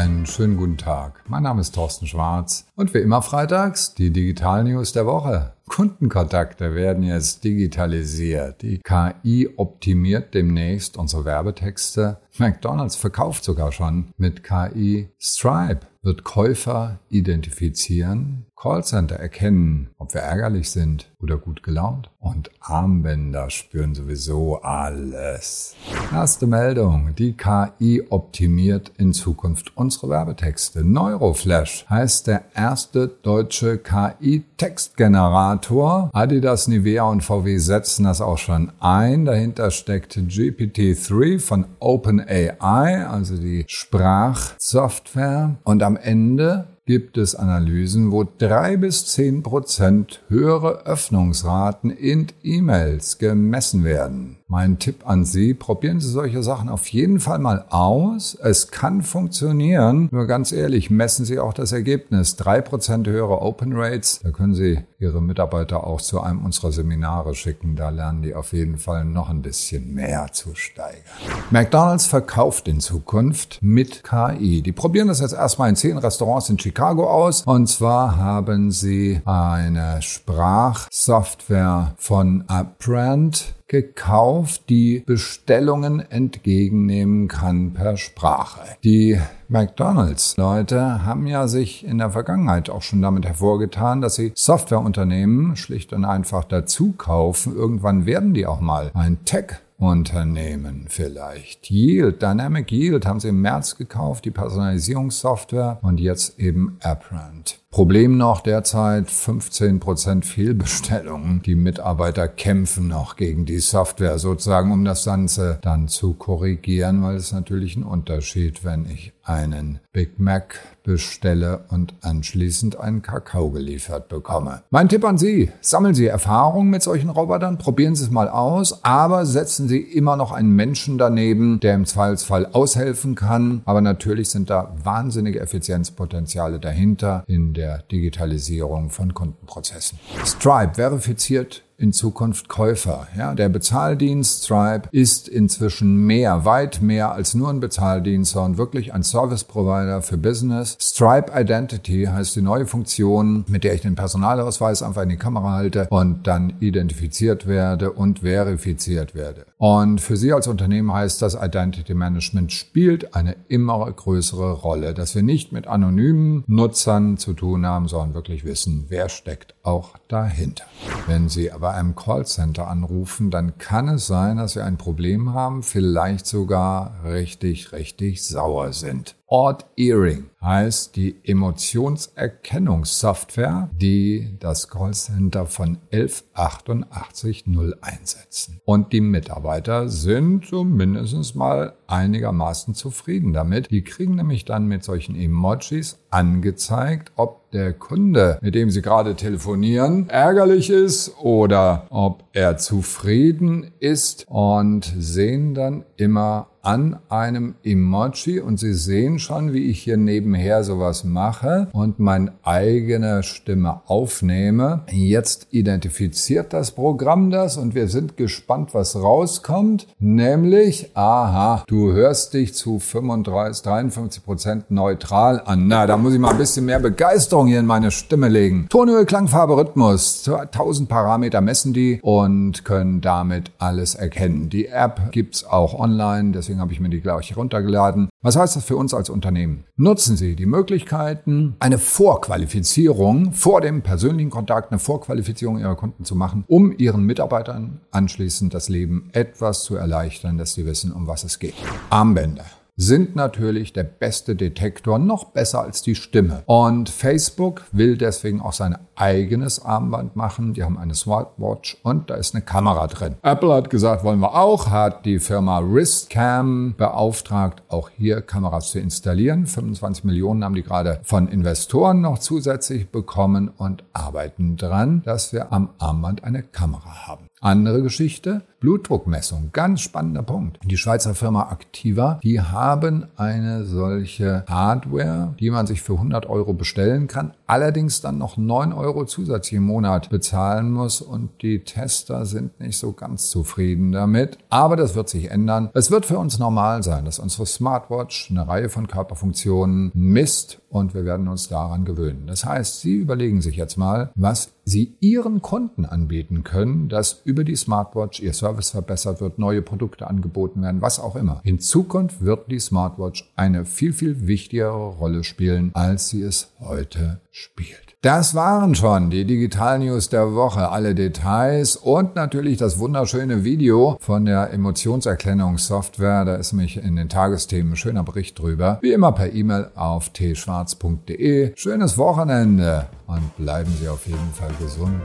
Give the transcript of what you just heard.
Einen schönen guten Tag. Mein Name ist Thorsten Schwarz und wie immer freitags die Digital News der Woche. Kundenkontakte werden jetzt digitalisiert. Die KI optimiert demnächst unsere Werbetexte. McDonald's verkauft sogar schon mit KI Stripe wird Käufer identifizieren, Callcenter erkennen, ob wir ärgerlich sind oder gut gelaunt und Armbänder spüren sowieso alles. Erste Meldung. Die KI optimiert in Zukunft unsere Werbetexte. Neuroflash heißt der erste deutsche KI-Textgenerator. Adidas, Nivea und VW setzen das auch schon ein. Dahinter steckt GPT-3 von OpenAI, also die Sprachsoftware. Und am Ende gibt es Analysen, wo drei bis zehn Prozent höhere Öffnungsraten in E-Mails gemessen werden. Mein Tipp an Sie, probieren Sie solche Sachen auf jeden Fall mal aus. Es kann funktionieren. Nur ganz ehrlich, messen Sie auch das Ergebnis. Drei Prozent höhere Open Rates. Da können Sie Ihre Mitarbeiter auch zu einem unserer Seminare schicken. Da lernen die auf jeden Fall noch ein bisschen mehr zu steigern. McDonald's verkauft in Zukunft mit KI. Die probieren das jetzt erstmal in zehn Restaurants in Chicago aus. Und zwar haben sie eine Sprachsoftware von Upbrand gekauft, die Bestellungen entgegennehmen kann per Sprache. Die McDonald's-Leute haben ja sich in der Vergangenheit auch schon damit hervorgetan, dass sie Softwareunternehmen schlicht und einfach dazu kaufen. Irgendwann werden die auch mal ein Tech Unternehmen vielleicht. Yield, Dynamic Yield haben sie im März gekauft, die Personalisierungssoftware und jetzt eben Apprent. Problem noch derzeit 15% Fehlbestellungen. Die Mitarbeiter kämpfen noch gegen die Software sozusagen, um das Ganze dann zu korrigieren, weil es natürlich ein Unterschied, wenn ich einen Big Mac bestelle und anschließend einen Kakao geliefert bekomme. Mein Tipp an Sie, sammeln Sie Erfahrungen mit solchen Robotern, probieren Sie es mal aus, aber setzen Sie immer noch einen Menschen daneben, der im Zweifelsfall aushelfen kann. Aber natürlich sind da wahnsinnige Effizienzpotenziale dahinter in der Digitalisierung von Kundenprozessen. Stripe verifiziert in Zukunft Käufer. Ja, der Bezahldienst Stripe ist inzwischen mehr, weit mehr als nur ein Bezahldienst, sondern wirklich ein Service Provider für Business. Stripe Identity heißt die neue Funktion, mit der ich den Personalausweis einfach in die Kamera halte und dann identifiziert werde und verifiziert werde. Und für Sie als Unternehmen heißt das Identity Management spielt eine immer größere Rolle, dass wir nicht mit anonymen Nutzern zu tun haben, sondern wirklich wissen, wer steckt auch dahinter. Wenn Sie aber bei einem Callcenter anrufen, dann kann es sein, dass Sie ein Problem haben, vielleicht sogar richtig, richtig sauer sind. Odd Earring heißt die Emotionserkennungssoftware, die das Callcenter von 1188 0 einsetzen. Und die Mitarbeiter sind zumindest mal einigermaßen zufrieden damit. Die kriegen nämlich dann mit solchen Emojis angezeigt, ob der Kunde, mit dem sie gerade telefonieren, ärgerlich ist oder ob er zufrieden ist und sehen dann immer an einem Emoji und Sie sehen schon, wie ich hier nebenher sowas mache und meine eigene Stimme aufnehme. Jetzt identifiziert das Programm das und wir sind gespannt, was rauskommt. Nämlich, aha, du hörst dich zu 35, 53 Prozent neutral an. Na, da muss ich mal ein bisschen mehr Begeisterung hier in meine Stimme legen. Tonhöhe, Klangfarbe, Rhythmus. 1000 Parameter messen die und können damit alles erkennen. Die App gibt's auch online, deswegen deswegen habe ich mir die gleich runtergeladen. Was heißt das für uns als Unternehmen? Nutzen Sie die Möglichkeiten, eine Vorqualifizierung vor dem persönlichen Kontakt, eine Vorqualifizierung Ihrer Kunden zu machen, um Ihren Mitarbeitern anschließend das Leben etwas zu erleichtern, dass sie wissen, um was es geht. Armbänder sind natürlich der beste Detektor, noch besser als die Stimme. Und Facebook will deswegen auch sein eigenes Armband machen. Die haben eine Smartwatch und da ist eine Kamera drin. Apple hat gesagt, wollen wir auch, hat die Firma Wristcam beauftragt, auch hier Kameras zu installieren. 25 Millionen haben die gerade von Investoren noch zusätzlich bekommen und arbeiten dran, dass wir am Armband eine Kamera haben. Andere Geschichte, Blutdruckmessung, ganz spannender Punkt. Die Schweizer Firma Activa, die haben eine solche Hardware, die man sich für 100 Euro bestellen kann, allerdings dann noch 9 Euro zusätzlich im Monat bezahlen muss und die Tester sind nicht so ganz zufrieden damit. Aber das wird sich ändern. Es wird für uns normal sein, dass unsere Smartwatch eine Reihe von Körperfunktionen misst und wir werden uns daran gewöhnen. Das heißt, Sie überlegen sich jetzt mal, was Sie Ihren Kunden anbieten können, dass über die Smartwatch Ihr Service verbessert wird, neue Produkte angeboten werden, was auch immer. In Zukunft wird die Smartwatch eine viel, viel wichtigere Rolle spielen, als sie es heute spielt. Das waren schon die Digital News der Woche. Alle Details und natürlich das wunderschöne Video von der Emotionserkennungssoftware. Da ist mich in den Tagesthemen schöner Bericht drüber. Wie immer per E-Mail auf tschwarz.de. Schönes Wochenende und bleiben Sie auf jeden Fall gesund.